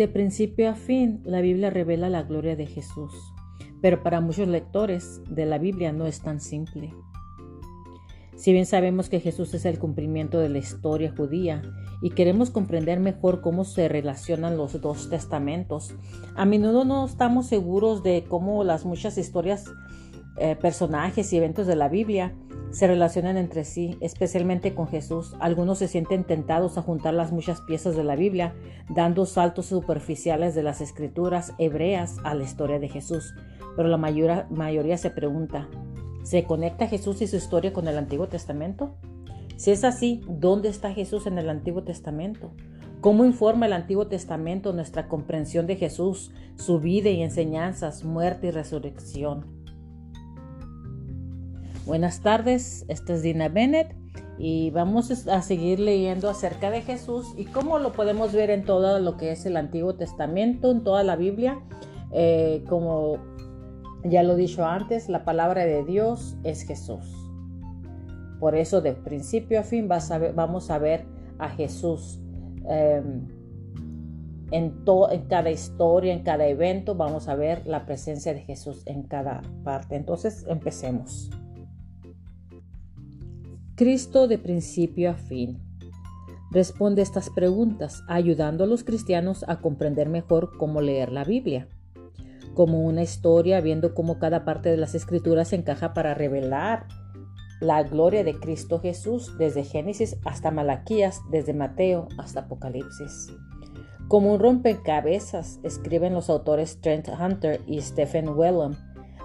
De principio a fin, la Biblia revela la gloria de Jesús, pero para muchos lectores de la Biblia no es tan simple. Si bien sabemos que Jesús es el cumplimiento de la historia judía y queremos comprender mejor cómo se relacionan los dos testamentos, a menudo no estamos seguros de cómo las muchas historias, eh, personajes y eventos de la Biblia se relacionan entre sí, especialmente con Jesús. Algunos se sienten tentados a juntar las muchas piezas de la Biblia, dando saltos superficiales de las escrituras hebreas a la historia de Jesús. Pero la mayoría, se pregunta, ¿se conecta Jesús y su historia con el Antiguo Testamento? Si es así, ¿dónde está Jesús en el Antiguo Testamento? ¿Cómo informa el Antiguo Testamento nuestra comprensión de Jesús, su vida y enseñanzas, muerte y resurrección? Buenas tardes, esta es Dina Bennett y vamos a seguir leyendo acerca de Jesús y cómo lo podemos ver en todo lo que es el Antiguo Testamento, en toda la Biblia. Eh, como ya lo he dicho antes, la palabra de Dios es Jesús. Por eso de principio a fin vamos a ver a Jesús. Em, en, en cada historia, en cada evento, vamos a ver la presencia de Jesús en cada parte. Entonces, empecemos. Cristo de principio a fin. Responde estas preguntas, ayudando a los cristianos a comprender mejor cómo leer la Biblia. Como una historia, viendo cómo cada parte de las escrituras encaja para revelar la gloria de Cristo Jesús desde Génesis hasta Malaquías, desde Mateo hasta Apocalipsis. Como un rompecabezas, escriben los autores Trent Hunter y Stephen Wellham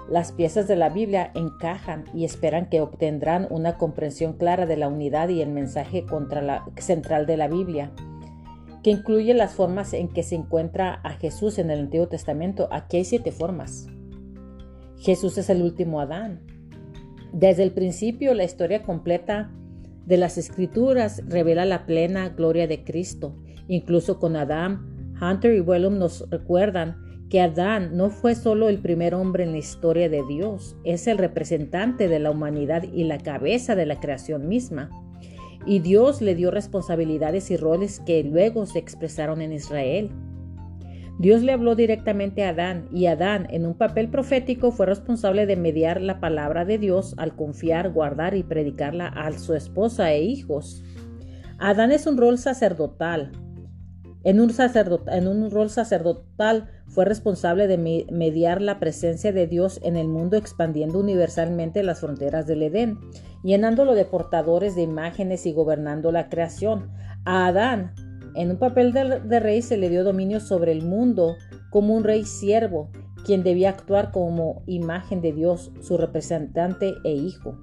las piezas de la Biblia encajan y esperan que obtendrán una comprensión clara de la unidad y el mensaje central de la Biblia, que incluye las formas en que se encuentra a Jesús en el Antiguo Testamento. Aquí hay siete formas. Jesús es el último Adán. Desde el principio, la historia completa de las Escrituras revela la plena gloria de Cristo. Incluso con Adán, Hunter y Wellum nos recuerdan que Adán no fue solo el primer hombre en la historia de Dios, es el representante de la humanidad y la cabeza de la creación misma. Y Dios le dio responsabilidades y roles que luego se expresaron en Israel. Dios le habló directamente a Adán y Adán, en un papel profético, fue responsable de mediar la palabra de Dios al confiar, guardar y predicarla a su esposa e hijos. Adán es un rol sacerdotal. En un, rol sacerdotal fue responsable de mediar la presencia de Dios en el mundo expandiendo universalmente las fronteras del Edén, llenándolo de portadores de imágenes y gobernando la creación. A Adán, en un papel de, rey, se le dio dominio sobre el mundo como un rey siervo, quien debía actuar como imagen de Dios, su representante e hijo.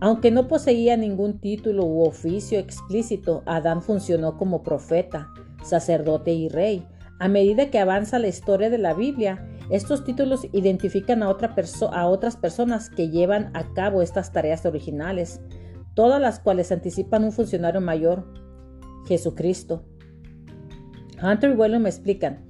Aunque no poseía ningún título u oficio explícito, Adán funcionó como profeta, sacerdote y rey, a medida que avanza la historia de la Biblia, estos títulos identifican a, a, otras personas que llevan a cabo estas tareas originales, todas las cuales anticipan un funcionario mayor, Jesucristo. Hunter y Wellum me explican,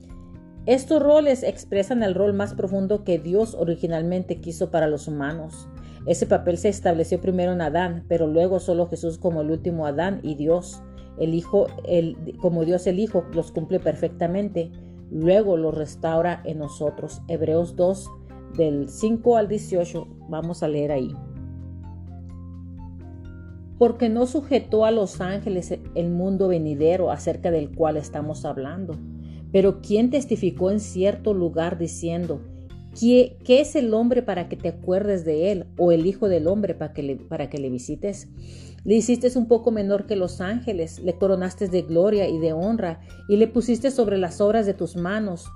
estos roles expresan el rol más profundo que Dios originalmente quiso para los humanos. Ese papel se estableció primero en Adán, pero luego solo Jesús como el último Adán y Dios el Hijo, el, como Dios el Hijo, los cumple perfectamente, luego los restaura en nosotros. Hebreos 2, del 5 al 18, vamos a leer ahí. Porque no sujetó a los ángeles el mundo venidero acerca del cual estamos hablando. Pero quien testificó en cierto lugar diciendo, ¿qué, ¿qué, es el hombre para que te acuerdes de él? ¿O el hijo del hombre para que le, para que le visites? Le hiciste un poco menor que los ángeles, le coronaste de gloria y de honra, y le pusiste sobre las obras de tus manos.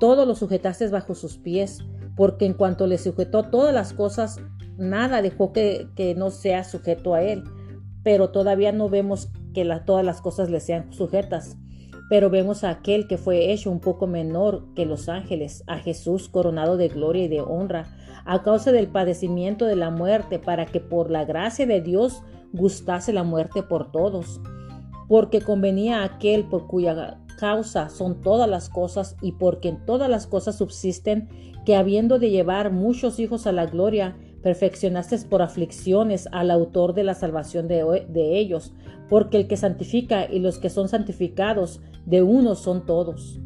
Todo lo sujetaste bajo sus pies, porque en cuanto le sujetó todas las cosas, nada dejó que, no sea sujeto a él. Pero todavía no vemos que todas las cosas le sean sujetas. Pero vemos a aquel que fue hecho un poco menor que los ángeles, a Jesús coronado de gloria y de honra, a causa del padecimiento de la muerte, para que por la gracia de Dios gustase la muerte por todos, porque convenía a aquel por cuya causa son todas las cosas y porque en todas las cosas subsisten, que habiendo de llevar muchos hijos a la gloria, perfeccionaste por aflicciones al autor de la salvación de, de ellos, porque el que santifica y los que son santificados de uno son todos.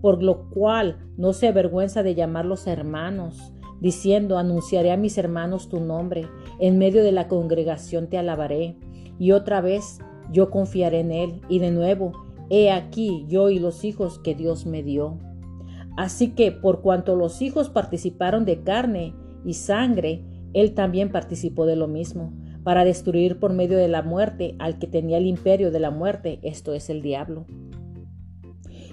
Por lo cual no se avergüenza de llamarlos hermanos, diciendo, anunciaré a mis hermanos tu nombre, en medio de la congregación te alabaré. Y otra vez yo confiaré en él, y de nuevo, he aquí yo y los hijos que Dios me dio. Así que por cuanto los hijos participaron de carne y sangre, él también participó de lo mismo, para destruir por medio de la muerte al que tenía el imperio de la muerte, esto es el diablo,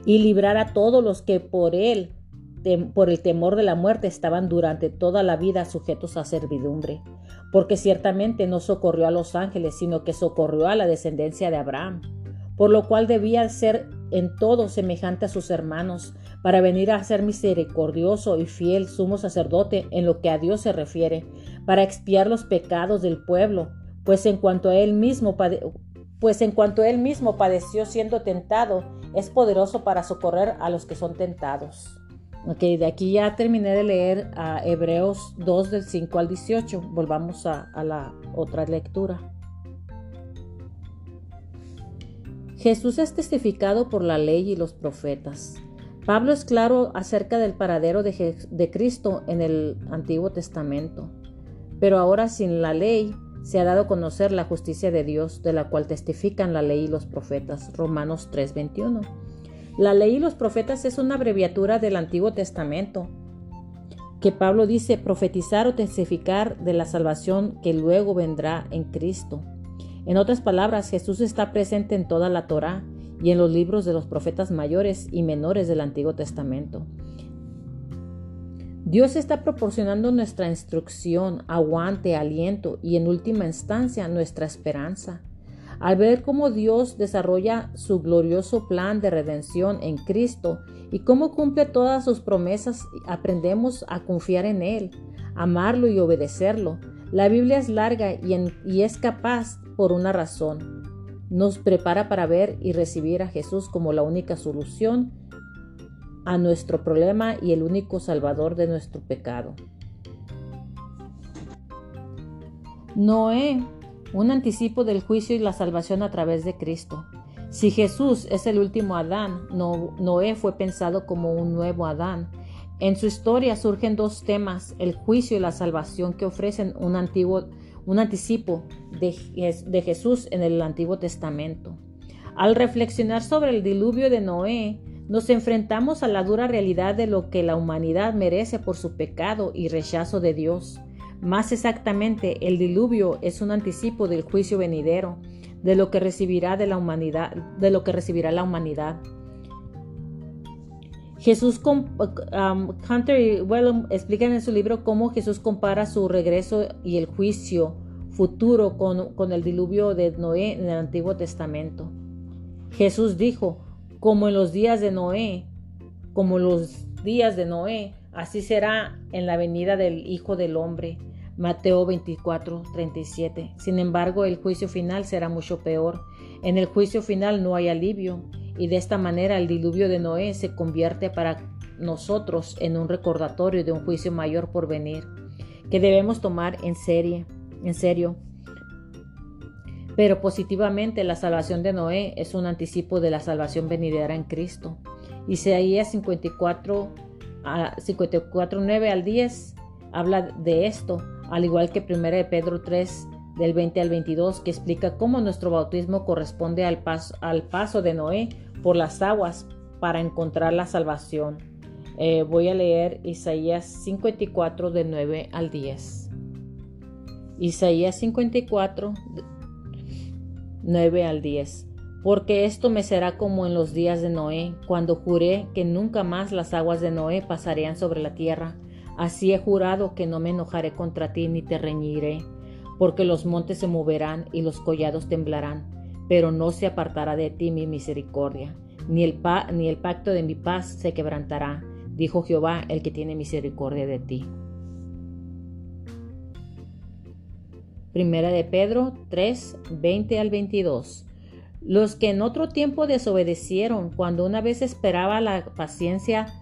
y librar a todos los que por él, por el temor de la muerte, estaban durante toda la vida sujetos a servidumbre, porque ciertamente no socorrió a los ángeles, sino que socorrió a la descendencia de Abraham, por lo cual debía ser en todo semejante a sus hermanos, para venir a ser misericordioso y fiel sumo sacerdote en lo que a Dios se refiere, para expiar los pecados del pueblo, pues en cuanto a él mismo pues en cuanto él mismo padeció siendo tentado, es poderoso para socorrer a los que son tentados. Ok, de aquí ya terminé de leer a Hebreos 2 del 5 al 18. Volvamos a la otra lectura. Jesús es testificado por la ley y los profetas. Pablo es claro acerca del paradero de, Cristo en el Antiguo Testamento, pero ahora sin la ley se ha dado a conocer la justicia de Dios, de la cual testifican la ley y los profetas. Romanos 3:21. La ley y los profetas es una abreviatura del Antiguo Testamento, que Pablo dice profetizar o testificar de la salvación que luego vendrá en Cristo. En otras palabras, Jesús está presente en toda la Torá y en los libros de los profetas mayores y menores del Antiguo Testamento. Dios está proporcionando nuestra instrucción, aguante, aliento y en última instancia nuestra esperanza. Al ver cómo Dios desarrolla su glorioso plan de redención en Cristo y cómo cumple todas sus promesas, aprendemos a confiar en Él, amarlo y obedecerlo. La Biblia es larga y, y es capaz por una razón. Nos prepara para ver y recibir a Jesús como la única solución a nuestro problema y el único salvador de nuestro pecado. Noé, un anticipo del juicio y la salvación a través de Cristo. Si Jesús es el último Adán, Noé fue pensado como un nuevo Adán. En su historia surgen dos temas, el juicio y la salvación que ofrecen un antiguo un anticipo de, Jesús en el Antiguo Testamento. Al reflexionar sobre el diluvio de Noé, nos enfrentamos a la dura realidad de lo que la humanidad merece por su pecado y rechazo de Dios. Más exactamente, el diluvio es un anticipo del juicio venidero, de lo que recibirá de la humanidad, de lo que recibirá la humanidad. Jesús, um, Hunter y Wellum explican en su libro cómo Jesús compara su regreso y el juicio futuro con, con el diluvio de Noé en el Antiguo Testamento. Jesús dijo, como en los días de Noé, como los días de Noé, así será en la venida del Hijo del Hombre. Mateo 24, 37. Sin embargo, el juicio final será mucho peor. En el juicio final no hay alivio y de esta manera el diluvio de Noé se convierte para nosotros en un recordatorio de un juicio mayor por venir, que debemos tomar en serio, en serio. Pero positivamente la salvación de Noé es un anticipo de la salvación venidera en Cristo. Isaías 54, 54 9 al 10 habla de esto, al igual que 1 de Pedro 3 del 20 al 22, que explica cómo nuestro bautismo corresponde al paso, al paso de Noé por las aguas para encontrar la salvación. Eh, voy a leer Isaías 54 de 9 al 10. Isaías 54, 9 al 10. Porque esto me será como en los días de Noé, cuando juré que nunca más las aguas de Noé pasarían sobre la tierra. Así he jurado que no me enojaré contra ti ni te reñiré porque los montes se moverán y los collados temblarán, pero no se apartará de ti mi misericordia, ni el, pacto de mi paz se quebrantará, dijo Jehová el que tiene misericordia de ti. Primera de Pedro 3, 20 al 22. Los que en otro tiempo desobedecieron cuando una vez esperaba la paciencia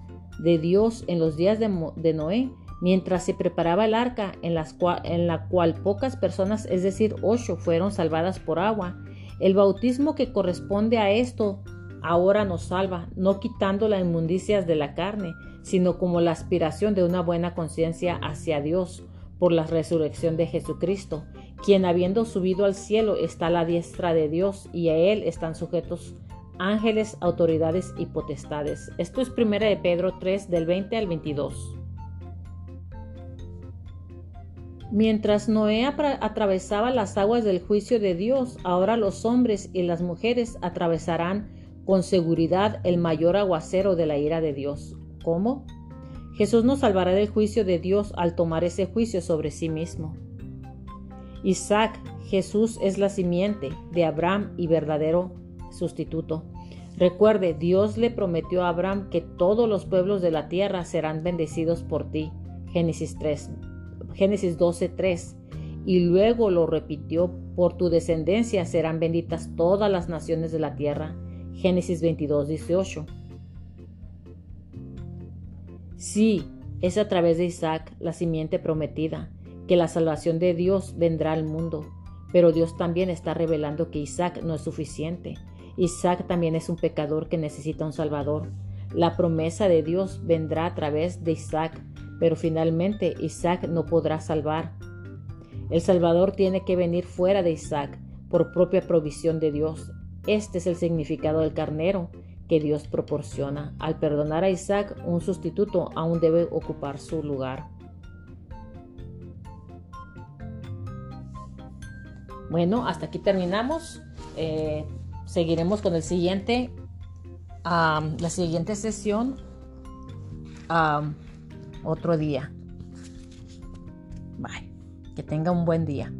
de Dios en los días de Noé, mientras se preparaba el arca en, en, la cual pocas personas, es decir, ocho, fueron salvadas por agua. El bautismo que corresponde a esto ahora nos salva, no quitando las inmundicias de la carne, sino como la aspiración de una buena conciencia hacia Dios por la resurrección de Jesucristo, quien habiendo subido al cielo está a la diestra de Dios y a él están sujetos ángeles, autoridades y potestades. Esto es 1 de Pedro 3 del 20 al 22. Mientras Noé atravesaba las aguas del juicio de Dios, ahora los hombres y las mujeres atravesarán con seguridad el mayor aguacero de la ira de Dios. ¿Cómo? Jesús nos salvará del juicio de Dios al tomar ese juicio sobre sí mismo. Isaac, Jesús es la simiente de Abraham y verdadero sustituto. Recuerde, Dios le prometió a Abraham que todos los pueblos de la tierra serán bendecidos por ti. Génesis 3, Génesis 12, 3. Y luego lo repitió, por tu descendencia serán benditas todas las naciones de la tierra. Génesis 22, 18. Sí, es a través de Isaac, la simiente prometida, que la salvación de Dios vendrá al mundo. Pero Dios también está revelando que Isaac no es suficiente. Isaac también es un pecador que necesita un Salvador. La promesa de Dios vendrá a través de Isaac, pero finalmente Isaac no podrá salvar. El Salvador tiene que venir fuera de Isaac por propia provisión de Dios. Este es el significado del carnero que Dios proporciona. Al perdonar a Isaac, un sustituto aún debe ocupar su lugar. Bueno, hasta aquí terminamos. Eh, seguiremos con el siguiente, la siguiente sesión otro día. Bye. Que tenga un buen día.